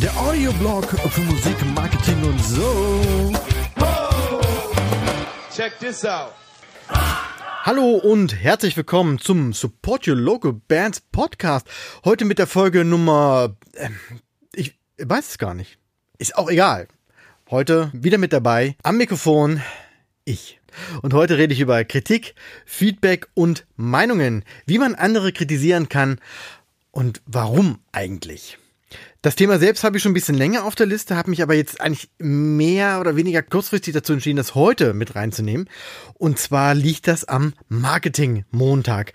Der Audioblog für Musik, Marketing und so. Check this out. Hallo und herzlich willkommen zum Support Your Local Bands Podcast. Heute mit der Folge Nummer. Ähm, ich weiß es gar nicht. Ist auch egal. Heute wieder mit dabei am Mikrofon ich. Und heute rede ich über Kritik, Feedback und Meinungen, wie man andere kritisieren kann und warum eigentlich. Das Thema selbst habe ich schon ein bisschen länger auf der Liste, habe mich aber jetzt eigentlich mehr oder weniger kurzfristig dazu entschieden, das heute mit reinzunehmen. Und zwar liegt das am Marketing-Montag.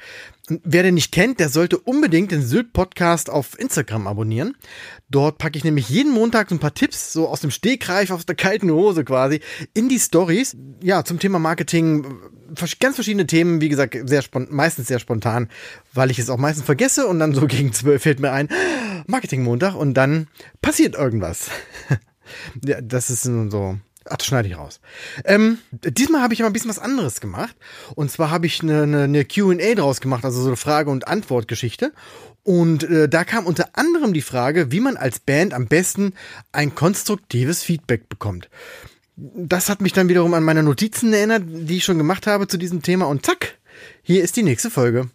Wer den nicht kennt, der sollte unbedingt den Sylt-Podcast auf Instagram abonnieren. Dort packe ich nämlich jeden Montag so ein paar Tipps, so aus dem Stegreif, aus der kalten Hose quasi, in die Stories. Ja, zum Thema Marketing, ganz verschiedene Themen, wie gesagt, sehr meistens sehr spontan, weil ich es auch meistens vergesse und dann so gegen zwölf fällt mir ein, Marketing-Montag und dann passiert irgendwas. ja, das ist so Ach, das schneide ich raus. Ähm, diesmal habe ich aber ein bisschen was anderes gemacht. Und zwar habe ich eine, eine, eine QA draus gemacht, also so eine Frage- und Antwortgeschichte. Und äh, da kam unter anderem die Frage, wie man als Band am besten ein konstruktives Feedback bekommt. Das hat mich dann wiederum an meine Notizen erinnert, die ich schon gemacht habe zu diesem Thema. Und zack, hier ist die nächste Folge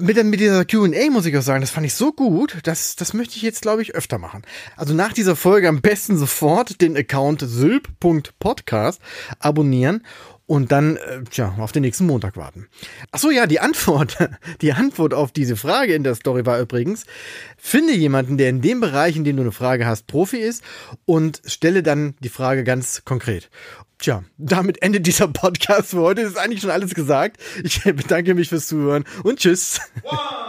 mit, mit dieser QA muss ich auch sagen, das fand ich so gut, dass das möchte ich jetzt, glaube ich, öfter machen. Also nach dieser Folge am besten sofort den Account sylp.podcast abonnieren und dann, äh, tja, auf den nächsten Montag warten. Ach so, ja, die Antwort, die Antwort auf diese Frage in der Story war übrigens, finde jemanden, der in dem Bereich, in dem du eine Frage hast, Profi ist und stelle dann die Frage ganz konkret. Tja, damit endet dieser Podcast für heute. Das ist eigentlich schon alles gesagt. Ich bedanke mich fürs Zuhören und tschüss. Three.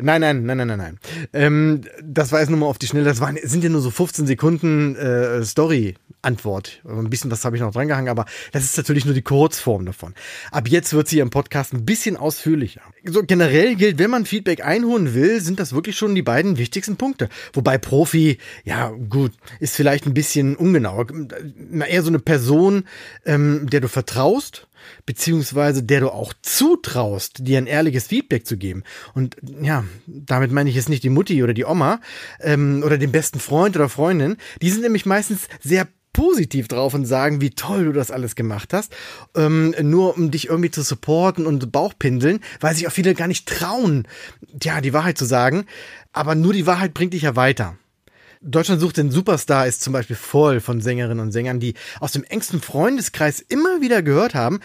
Nein, nein, nein, nein, nein, nein. Ähm, das war jetzt nur mal auf die Schnelle. Das waren, sind ja nur so 15 Sekunden äh, Story Antwort. Ein bisschen was habe ich noch drangehangen, aber das ist natürlich nur die Kurzform davon. Ab jetzt wird sie im Podcast ein bisschen ausführlicher. So generell gilt, wenn man Feedback einholen will, sind das wirklich schon die beiden wichtigsten Punkte. Wobei Profi, ja gut, ist vielleicht ein bisschen ungenau. Eher so eine Person, ähm, der du vertraust, beziehungsweise der du auch zutraust, dir ein ehrliches Feedback zu geben. Und ja, damit meine ich jetzt nicht die Mutti oder die Oma ähm, oder den besten Freund oder Freundin. Die sind nämlich meistens sehr positiv drauf und sagen, wie toll du das alles gemacht hast, ähm, nur um dich irgendwie zu supporten und Bauchpinseln, weil sich auch viele gar nicht trauen, ja, die Wahrheit zu sagen. Aber nur die Wahrheit bringt dich ja weiter. Deutschland sucht den Superstar ist zum Beispiel voll von Sängerinnen und Sängern, die aus dem engsten Freundeskreis immer wieder gehört haben,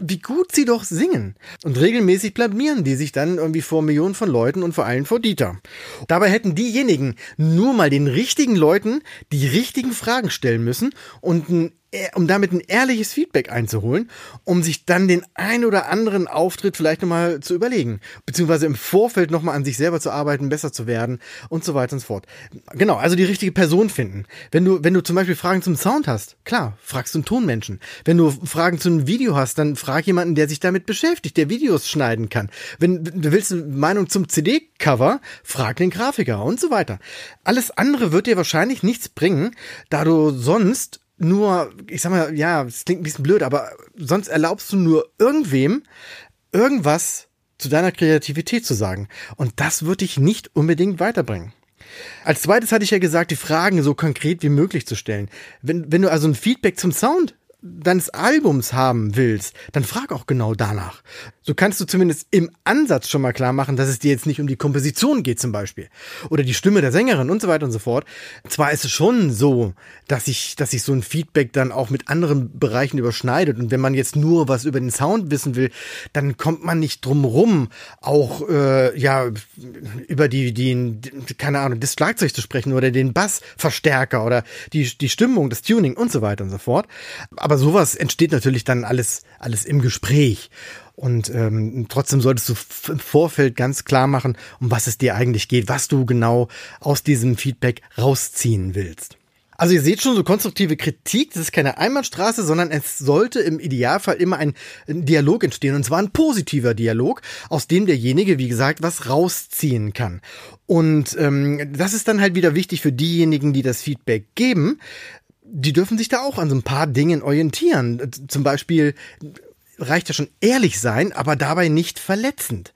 wie gut sie doch singen. Und regelmäßig blamieren die sich dann irgendwie vor Millionen von Leuten und vor allem vor Dieter. Dabei hätten diejenigen nur mal den richtigen Leuten die richtigen Fragen stellen müssen und ein um damit ein ehrliches Feedback einzuholen, um sich dann den ein oder anderen Auftritt vielleicht nochmal zu überlegen, beziehungsweise im Vorfeld nochmal an sich selber zu arbeiten, besser zu werden und so weiter und so fort. Genau, also die richtige Person finden. Wenn du, wenn du zum Beispiel Fragen zum Sound hast, klar, fragst du einen Tonmenschen. Wenn du Fragen zu einem Video hast, dann frag jemanden, der sich damit beschäftigt, der Videos schneiden kann. Wenn du willst eine Meinung zum CD-Cover, frag den Grafiker und so weiter. Alles andere wird dir wahrscheinlich nichts bringen, da du sonst nur, ich sag mal, ja, es klingt ein bisschen blöd, aber sonst erlaubst du nur irgendwem irgendwas zu deiner Kreativität zu sagen. Und das wird dich nicht unbedingt weiterbringen. Als zweites hatte ich ja gesagt, die Fragen so konkret wie möglich zu stellen. Wenn, wenn du also ein Feedback zum Sound deines Albums haben willst, dann frag auch genau danach. So kannst du zumindest im Ansatz schon mal klar machen, dass es dir jetzt nicht um die Komposition geht zum Beispiel. Oder die Stimme der Sängerin und so weiter und so fort. Zwar ist es schon so, dass sich dass sich so ein Feedback dann auch mit anderen Bereichen überschneidet. Und wenn man jetzt nur was über den Sound wissen will, dann kommt man nicht drum rum, auch äh, ja über die, die, keine Ahnung, das Schlagzeug zu sprechen oder den Bassverstärker oder die, die Stimmung, das Tuning und so weiter und so fort aber sowas entsteht natürlich dann alles, alles im Gespräch. Und ähm, trotzdem solltest du im Vorfeld ganz klar machen, um was es dir eigentlich geht, was du genau aus diesem Feedback rausziehen willst. Also ihr seht schon, so konstruktive Kritik, das ist keine Einbahnstraße, sondern es sollte im Idealfall immer ein, Dialog entstehen. Und zwar ein positiver Dialog, aus dem derjenige, wie gesagt, was rausziehen kann. Und ähm, das ist dann halt wieder wichtig für diejenigen, die das Feedback geben, die dürfen sich da auch an so ein paar Dingen orientieren. Zum Beispiel reicht ja schon ehrlich sein, aber dabei nicht verletzend.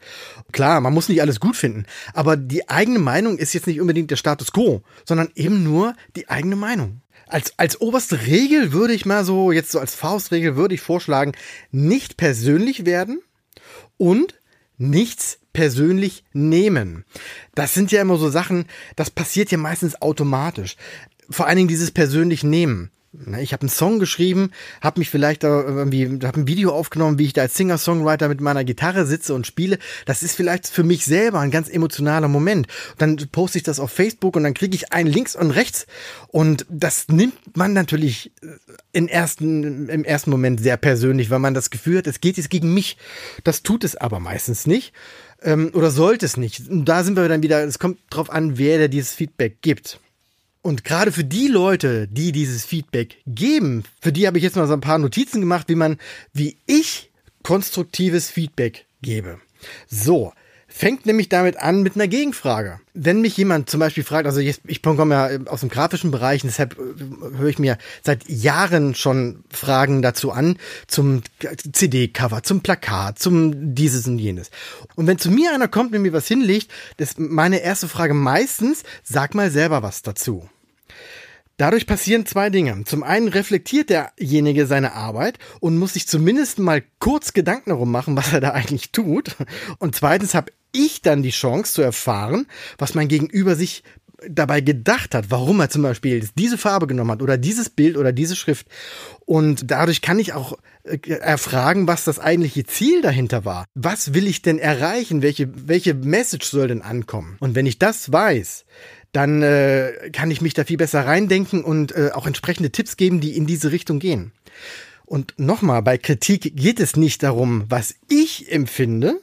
Klar, man muss nicht alles gut finden, aber die eigene Meinung ist jetzt nicht unbedingt der Status quo, sondern eben nur die eigene Meinung. Als, als oberste Regel würde ich mal so, jetzt so als Faustregel würde ich vorschlagen, nicht persönlich werden und nichts persönlich nehmen. Das sind ja immer so Sachen, das passiert ja meistens automatisch. Vor allen Dingen dieses persönlich nehmen. Ich habe einen Song geschrieben, habe mich vielleicht irgendwie, habe ein Video aufgenommen, wie ich da als Singer-Songwriter mit meiner Gitarre sitze und spiele. Das ist vielleicht für mich selber ein ganz emotionaler Moment. Dann poste ich das auf Facebook und dann kriege ich einen links und rechts. Und das nimmt man natürlich äh, im ersten, im ersten Moment sehr persönlich, weil man das Gefühl hat, es geht jetzt gegen mich. Das tut es aber meistens nicht. Ähm, oder sollte es nicht. Und da sind wir dann wieder, es kommt drauf an, wer der dieses Feedback gibt. Und gerade für die Leute, die dieses Feedback geben, für die habe ich jetzt mal so ein paar Notizen gemacht, wie man, wie ich konstruktives Feedback gebe. So, fängt nämlich damit an mit einer Gegenfrage. Wenn mich jemand zum Beispiel fragt, also ich, komme ja aus dem grafischen Bereich, deshalb äh, höre ich mir seit Jahren schon Fragen dazu an, zum CD-Cover, zum Plakat, zum dieses und jenes. Und wenn zu mir einer kommt und mir was hinlegt, ist meine erste Frage meistens, sag mal selber was dazu. Dadurch passieren zwei Dinge. Zum einen reflektiert derjenige seine Arbeit und muss sich zumindest mal kurz Gedanken darum machen, was er da eigentlich tut. Und zweitens habe ich dann die Chance zu erfahren, was mein Gegenüber sich dabei gedacht hat, warum er zum Beispiel diese Farbe genommen hat oder dieses Bild oder diese Schrift. Und dadurch kann ich auch äh, erfragen, was das eigentliche Ziel dahinter war. Was will ich denn erreichen? Welche, welche Message soll denn ankommen? Und wenn ich das weiß, dann äh, kann ich mich da viel besser reindenken und äh, auch entsprechende Tipps geben, die in diese Richtung gehen. Und nochmal, bei Kritik geht es nicht darum, was ich empfinde,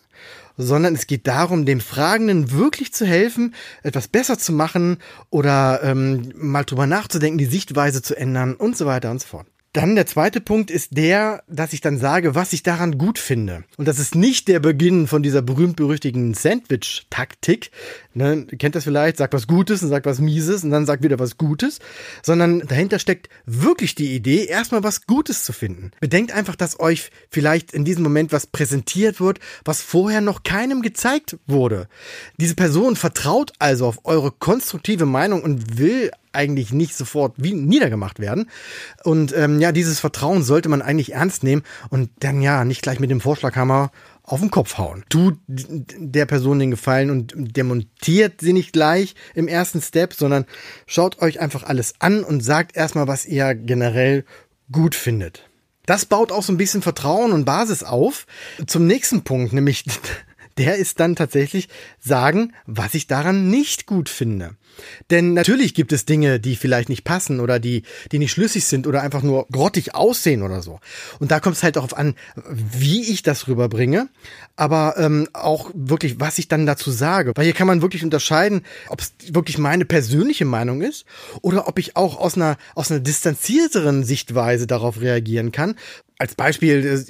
sondern es geht darum, dem Fragenden wirklich zu helfen, etwas besser zu machen oder ähm, mal drüber nachzudenken, die Sichtweise zu ändern und so weiter und so fort. Dann der zweite Punkt ist der, dass ich dann sage, was ich daran gut finde. Und das ist nicht der Beginn von dieser berühmt-berüchtigten Sandwich-Taktik. Ne, kennt das vielleicht, sagt was Gutes und sagt was Mieses und dann sagt wieder was Gutes. Sondern dahinter steckt wirklich die Idee, erstmal was Gutes zu finden. Bedenkt einfach, dass euch vielleicht in diesem Moment was präsentiert wird, was vorher noch keinem gezeigt wurde. Diese Person vertraut also auf eure konstruktive Meinung und will eigentlich nicht sofort wie niedergemacht werden. Und ähm, ja, dieses Vertrauen sollte man eigentlich ernst nehmen und dann ja nicht gleich mit dem Vorschlaghammer auf den Kopf hauen. Tut der Person den Gefallen und demontiert sie nicht gleich im ersten Step, sondern schaut euch einfach alles an und sagt erstmal, was ihr generell gut findet. Das baut auch so ein bisschen Vertrauen und Basis auf. Zum nächsten Punkt, nämlich der ist dann tatsächlich sagen, was ich daran nicht gut finde. Denn natürlich gibt es Dinge, die vielleicht nicht passen oder die, die nicht schlüssig sind oder einfach nur grottig aussehen oder so. Und da kommt es halt darauf an, wie ich das rüberbringe, aber ähm, auch wirklich, was ich dann dazu sage. Weil hier kann man wirklich unterscheiden, ob es wirklich meine persönliche Meinung ist oder ob ich auch aus einer, aus einer distanzierteren Sichtweise darauf reagieren kann, als Beispiel,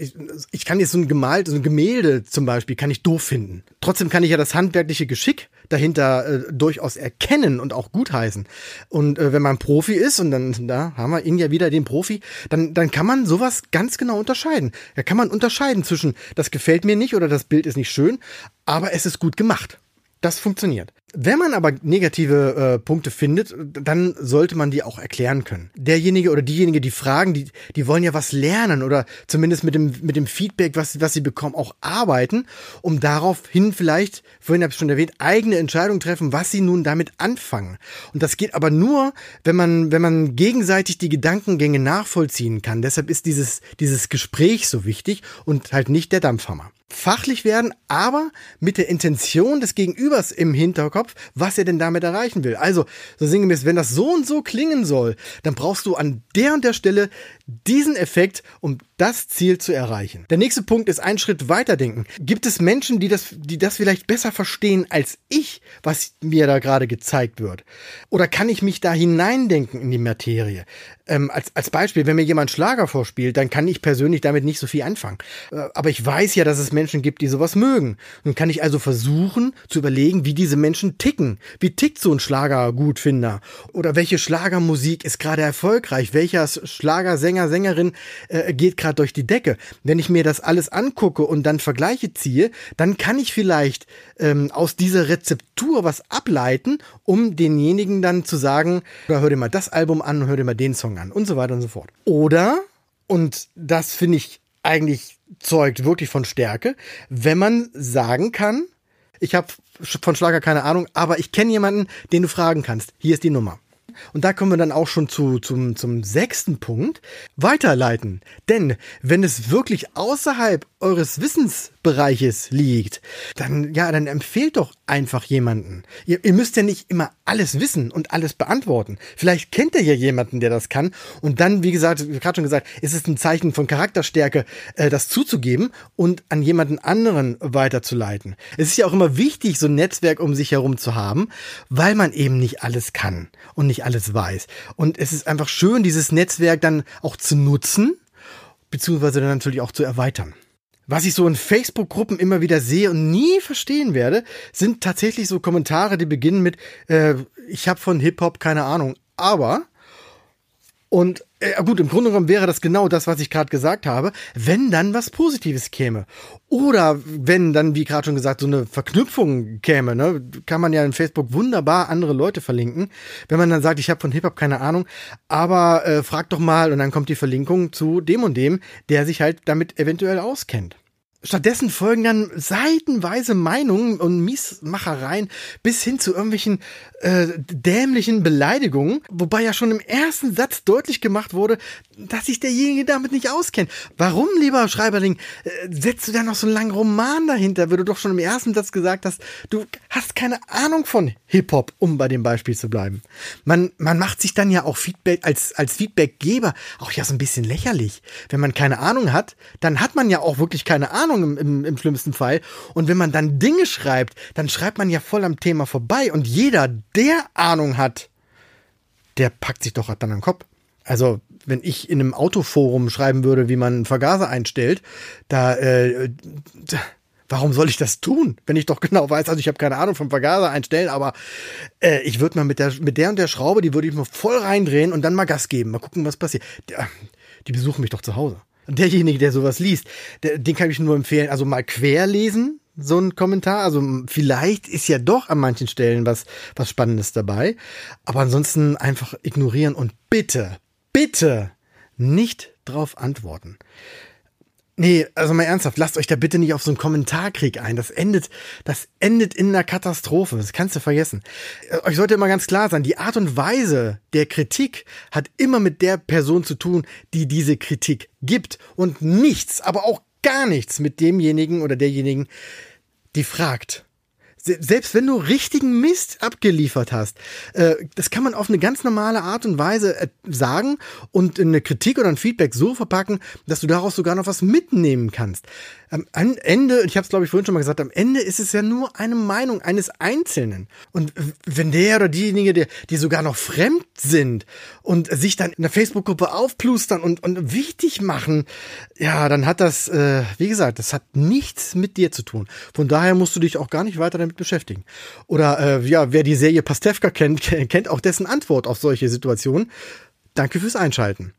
ich kann jetzt so ein gemalt, so ein Gemälde zum Beispiel, kann ich doof finden. Trotzdem kann ich ja das handwerkliche Geschick dahinter äh, durchaus erkennen und auch gutheißen. Und äh, wenn man Profi ist, und dann da haben wir ihn ja wieder den Profi, dann, dann kann man sowas ganz genau unterscheiden. Da kann man unterscheiden zwischen, das gefällt mir nicht oder das Bild ist nicht schön, aber es ist gut gemacht. Das funktioniert. Wenn man aber negative äh, Punkte findet, dann sollte man die auch erklären können. Derjenige oder diejenige, die fragen, die, die wollen ja was lernen oder zumindest mit dem, mit dem Feedback, was, was sie bekommen, auch arbeiten, um daraufhin vielleicht, vorhin habe ich schon erwähnt, eigene Entscheidungen treffen, was sie nun damit anfangen. Und das geht aber nur, wenn man, wenn man gegenseitig die Gedankengänge nachvollziehen kann. Deshalb ist dieses, dieses Gespräch so wichtig und halt nicht der Dampfhammer fachlich werden, aber mit der Intention des Gegenübers im Hinterkopf, was er denn damit erreichen will. Also, so sinngemäß, wenn das so und so klingen soll, dann brauchst du an der und der Stelle diesen Effekt, um das Ziel zu erreichen. Der nächste Punkt ist ein Schritt weiterdenken. Gibt es Menschen, die das, die das vielleicht besser verstehen als ich, was mir da gerade gezeigt wird? Oder kann ich mich da hineindenken in die Materie? Ähm, als, als Beispiel, wenn mir jemand Schlager vorspielt, dann kann ich persönlich damit nicht so viel anfangen. Äh, aber ich weiß ja, dass es Menschen gibt, die sowas mögen. Nun kann ich also versuchen zu überlegen, wie diese Menschen ticken. Wie tickt so ein Schlagergutfinder? Oder welche Schlagermusik ist gerade erfolgreich? Welcher Schlagersänger, Sängerin äh, geht gerade durch die Decke? Wenn ich mir das alles angucke und dann Vergleiche ziehe, dann kann ich vielleicht ähm, aus dieser Rezeptur was ableiten, um denjenigen dann zu sagen, hör dir mal das Album an, hör dir mal den Song an und so weiter und so fort. Oder, und das finde ich eigentlich zeugt wirklich von Stärke, wenn man sagen kann, ich habe von Schlager keine Ahnung, aber ich kenne jemanden, den du fragen kannst. Hier ist die Nummer. Und da kommen wir dann auch schon zu, zum, zum sechsten Punkt. Weiterleiten. Denn wenn es wirklich außerhalb eures Wissensbereiches liegt, dann, ja, dann empfehlt doch einfach jemanden. Ihr, ihr müsst ja nicht immer alles wissen und alles beantworten. Vielleicht kennt ihr ja jemanden, der das kann. Und dann, wie gesagt, wie gerade schon gesagt, ist es ein Zeichen von Charakterstärke, äh, das zuzugeben und an jemanden anderen weiterzuleiten. Es ist ja auch immer wichtig, so ein Netzwerk um sich herum zu haben, weil man eben nicht alles kann und nicht alles weiß. Und es ist einfach schön, dieses Netzwerk dann auch zu nutzen, beziehungsweise dann natürlich auch zu erweitern. Was ich so in Facebook-Gruppen immer wieder sehe und nie verstehen werde, sind tatsächlich so Kommentare, die beginnen mit, äh, ich habe von Hip-Hop keine Ahnung, aber und äh, gut, im Grunde genommen wäre das genau das, was ich gerade gesagt habe, wenn dann was Positives käme. Oder wenn dann, wie gerade schon gesagt, so eine Verknüpfung käme, ne, kann man ja in Facebook wunderbar andere Leute verlinken. Wenn man dann sagt, ich habe von Hip-Hop keine Ahnung, aber äh, frag doch mal und dann kommt die Verlinkung zu dem und dem, der sich halt damit eventuell auskennt. Stattdessen folgen dann seitenweise Meinungen und Miesmachereien bis hin zu irgendwelchen äh, dämlichen Beleidigungen, wobei ja schon im ersten Satz deutlich gemacht wurde, dass sich derjenige damit nicht auskennt. Warum, lieber Schreiberling, äh, setzt du da noch so einen langen Roman dahinter, wenn du doch schon im ersten Satz gesagt hast, du hast keine Ahnung von Hip-Hop, um bei dem Beispiel zu bleiben. Man, man macht sich dann ja auch Feedback als, als Feedbackgeber auch ja so ein bisschen lächerlich. Wenn man keine Ahnung hat, dann hat man ja auch wirklich keine Ahnung Ahnung im, im, im schlimmsten Fall. Und wenn man dann Dinge schreibt, dann schreibt man ja voll am Thema vorbei. Und jeder, der Ahnung hat, der packt sich doch dann am Kopf. Also, wenn ich in einem Autoforum schreiben würde, wie man einen Vergaser einstellt, da, äh, warum soll ich das tun, wenn ich doch genau weiß, also ich habe keine Ahnung vom Vergaser einstellen, aber äh, ich würde mal mit der, mit der und der Schraube, die würde ich mal voll reindrehen und dann mal Gas geben, mal gucken, was passiert. Die, die besuchen mich doch zu Hause derjenige, der sowas liest, der, den kann ich nur empfehlen, also mal querlesen, so ein Kommentar. Also vielleicht ist ja doch an manchen Stellen was, was Spannendes dabei. Aber ansonsten einfach ignorieren und bitte, bitte nicht drauf antworten. Nee, also mal ernsthaft, lasst euch da bitte nicht auf so einen Kommentarkrieg ein. Das endet, das endet in einer Katastrophe. Das kannst du vergessen. Äh, euch sollte immer ganz klar sein, die Art und Weise der Kritik hat immer mit der Person zu tun, die diese Kritik gibt und nichts, aber auch gar nichts mit demjenigen oder derjenigen, die fragt selbst wenn du richtigen Mist abgeliefert hast, äh, das kann man auf eine ganz normale Art und Weise äh, sagen und eine Kritik oder ein Feedback so verpacken, dass du daraus sogar noch was mitnehmen kannst. Am Ende, ich habe es glaube ich vorhin schon mal gesagt, am Ende ist es ja nur eine Meinung eines Einzelnen. Und wenn der oder diejenige, die, die sogar noch fremd sind und sich dann in der Facebook-Gruppe aufplustern und, und wichtig machen, ja, dann hat das, äh, wie gesagt, das hat nichts mit dir zu tun. Von daher musst du dich auch gar nicht weiter damit beschäftigen. Oder äh, ja, wer die Serie Pastewka kennt, kennt auch dessen Antwort auf solche Situationen. Danke fürs Einschalten.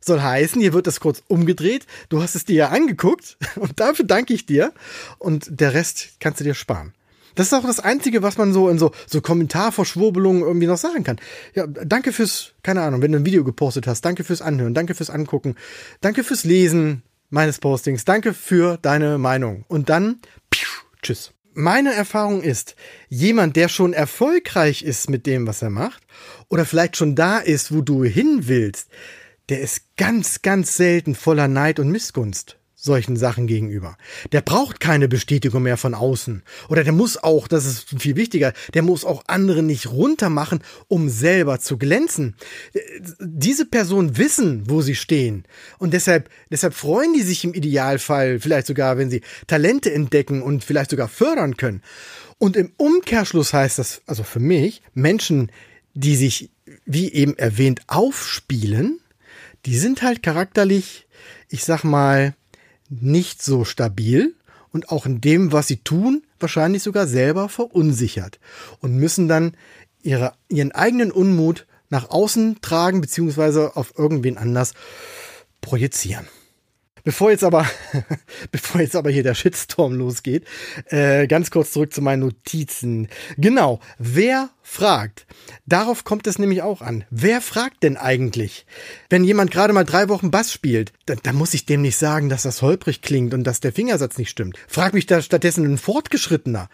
Soll heißen, hier wird das kurz umgedreht. Du hast es dir ja angeguckt und dafür danke ich dir. Und der Rest kannst du dir sparen. Das ist auch das Einzige, was man so in so, so Kommentarverschwurbelungen irgendwie noch sagen kann. Ja, danke fürs, keine Ahnung, wenn du ein Video gepostet hast, danke fürs Anhören, danke fürs Angucken, danke fürs Lesen meines Postings, danke für deine Meinung. Und dann, pfiuh, tschüss meine Erfahrung ist, jemand, der schon erfolgreich ist mit dem, was er macht, oder vielleicht schon da ist, wo du hin willst, der ist ganz, ganz selten voller Neid und Missgunst solchen Sachen gegenüber. Der braucht keine Bestätigung mehr von außen. Oder der muss auch, das ist viel wichtiger, der muss auch andere nicht runtermachen, um selber zu glänzen. Diese Personen wissen, wo sie stehen. Und deshalb, deshalb freuen die sich im Idealfall, vielleicht sogar, wenn sie Talente entdecken und vielleicht sogar fördern können. Und im Umkehrschluss heißt das, also für mich, Menschen, die sich, wie eben erwähnt, aufspielen, die sind halt charakterlich, ich sag mal, nicht so stabil und auch in dem, was sie tun, wahrscheinlich sogar selber verunsichert und müssen dann ihre, ihren eigenen Unmut nach außen tragen beziehungsweise auf irgendwen anders projizieren. Bevor jetzt aber, bevor jetzt aber hier der Shitstorm losgeht, äh, ganz kurz zurück zu meinen Notizen. Genau, wer fragt? Darauf kommt es nämlich auch an. Wer fragt denn eigentlich? Wenn jemand gerade mal drei Wochen Bass spielt, dann, dann muss ich dem nicht sagen, dass das holprig klingt und dass der Fingersatz nicht stimmt. Frag mich da stattdessen ein Fortgeschrittener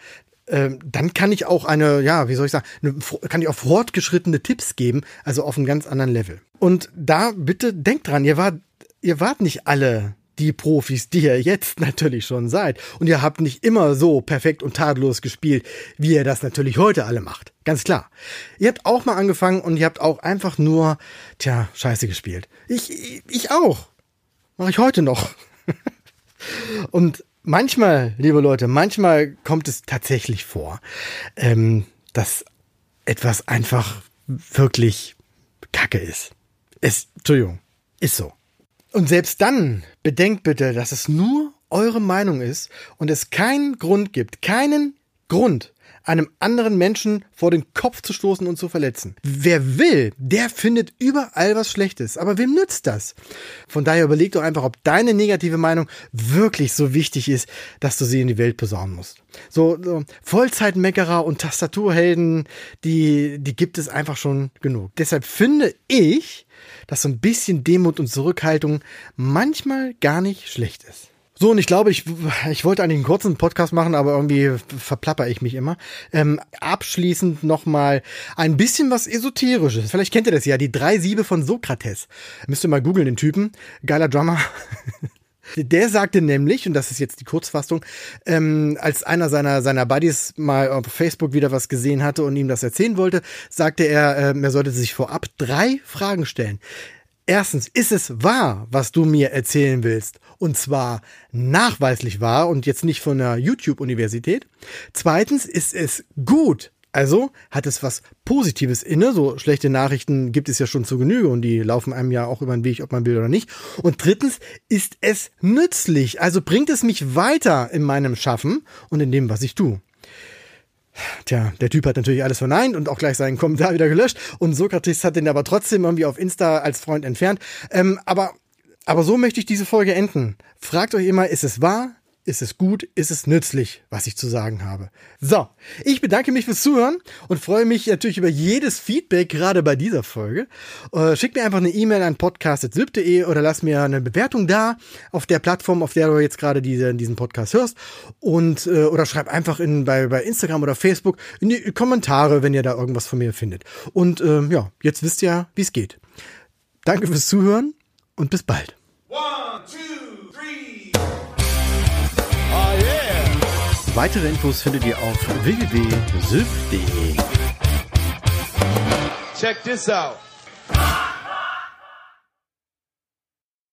ähm, dann kann ich auch eine, ja, wie soll ich sagen, eine, kann ich auch fortgeschrittene Tipps geben, also auf einem ganz anderen Level. Und da bitte denkt dran, ihr wart, ihr wart nicht alle die Profis, die ihr jetzt natürlich schon seid. Und ihr habt nicht immer so perfekt und tadellos gespielt, wie ihr das natürlich heute alle macht. Ganz klar. Ihr habt auch mal angefangen und ihr habt auch einfach nur, tja, scheiße gespielt. Ich, ich auch. Mache ich heute noch. und manchmal, liebe Leute, manchmal kommt es tatsächlich vor, ähm, dass etwas einfach wirklich Kacke ist. Ist, Entschuldigung, ist so. Und selbst dann bedenkt bitte, dass es nur eure Meinung ist und es keinen Grund gibt, keinen Grund, einem anderen Menschen vor den Kopf zu stoßen und zu verletzen. Wer will, der findet überall was Schlechtes. Aber wem nützt das? Von daher überleg doch einfach, ob deine negative Meinung wirklich so wichtig ist, dass du sie in die Welt posaunen musst. So, so Vollzeitmeckerer und Tastaturhelden, die, die gibt es einfach schon genug. Deshalb finde ich, dass so ein bisschen Demut und Zurückhaltung manchmal gar nicht schlecht ist. So, und ich glaube, ich, ich wollte eigentlich einen kurzen Podcast machen, aber irgendwie verplapper ich mich immer. Ähm, abschließend nochmal ein bisschen was Esoterisches. Vielleicht kennt ihr das ja, die drei Siebe von Sokrates. Müsst ihr mal googeln, den Typen. Geiler Drummer. Der sagte nämlich, und das ist jetzt die Kurzfassung, ähm, als einer seiner, seiner Buddies mal auf Facebook wieder was gesehen hatte und ihm das erzählen wollte, sagte er, äh, er sollte sich vorab drei Fragen stellen. Erstens, ist es wahr, was du mir erzählen willst? Und zwar nachweislich wahr und jetzt nicht von einer YouTube-Universität. Zweitens, ist es gut, also hat es was Positives inne. So schlechte Nachrichten gibt es ja schon zu Genüge und die laufen einem ja auch über den Weg, ob man will oder nicht. Und drittens ist es nützlich. Also bringt es mich weiter in meinem Schaffen und in dem, was ich tue. Tja, der Typ hat natürlich alles verneint und auch gleich seinen Kommentar wieder gelöscht. Und Sokrates hat den aber trotzdem irgendwie auf Insta als Freund entfernt. Ähm, aber, aber so möchte ich diese Folge enden. Fragt euch immer, ist es wahr? Ist es gut? Ist es nützlich, was ich zu sagen habe? So, ich bedanke mich fürs Zuhören und freue mich natürlich über jedes Feedback, gerade bei dieser Folge. Äh, schickt mir einfach eine E-Mail an podcast.zip.de oder lass mir eine Bewertung da auf der Plattform, auf der du jetzt gerade diese, diesen Podcast hörst. Und äh, oder schreib einfach in, bei, bei Instagram oder Facebook in die Kommentare, wenn ihr da irgendwas von mir findet. Und äh, ja, jetzt wisst ihr, wie es geht. Danke fürs Zuhören und bis bald. One, two, Weitere Infos findet ihr auf www.syp.de. Check this out.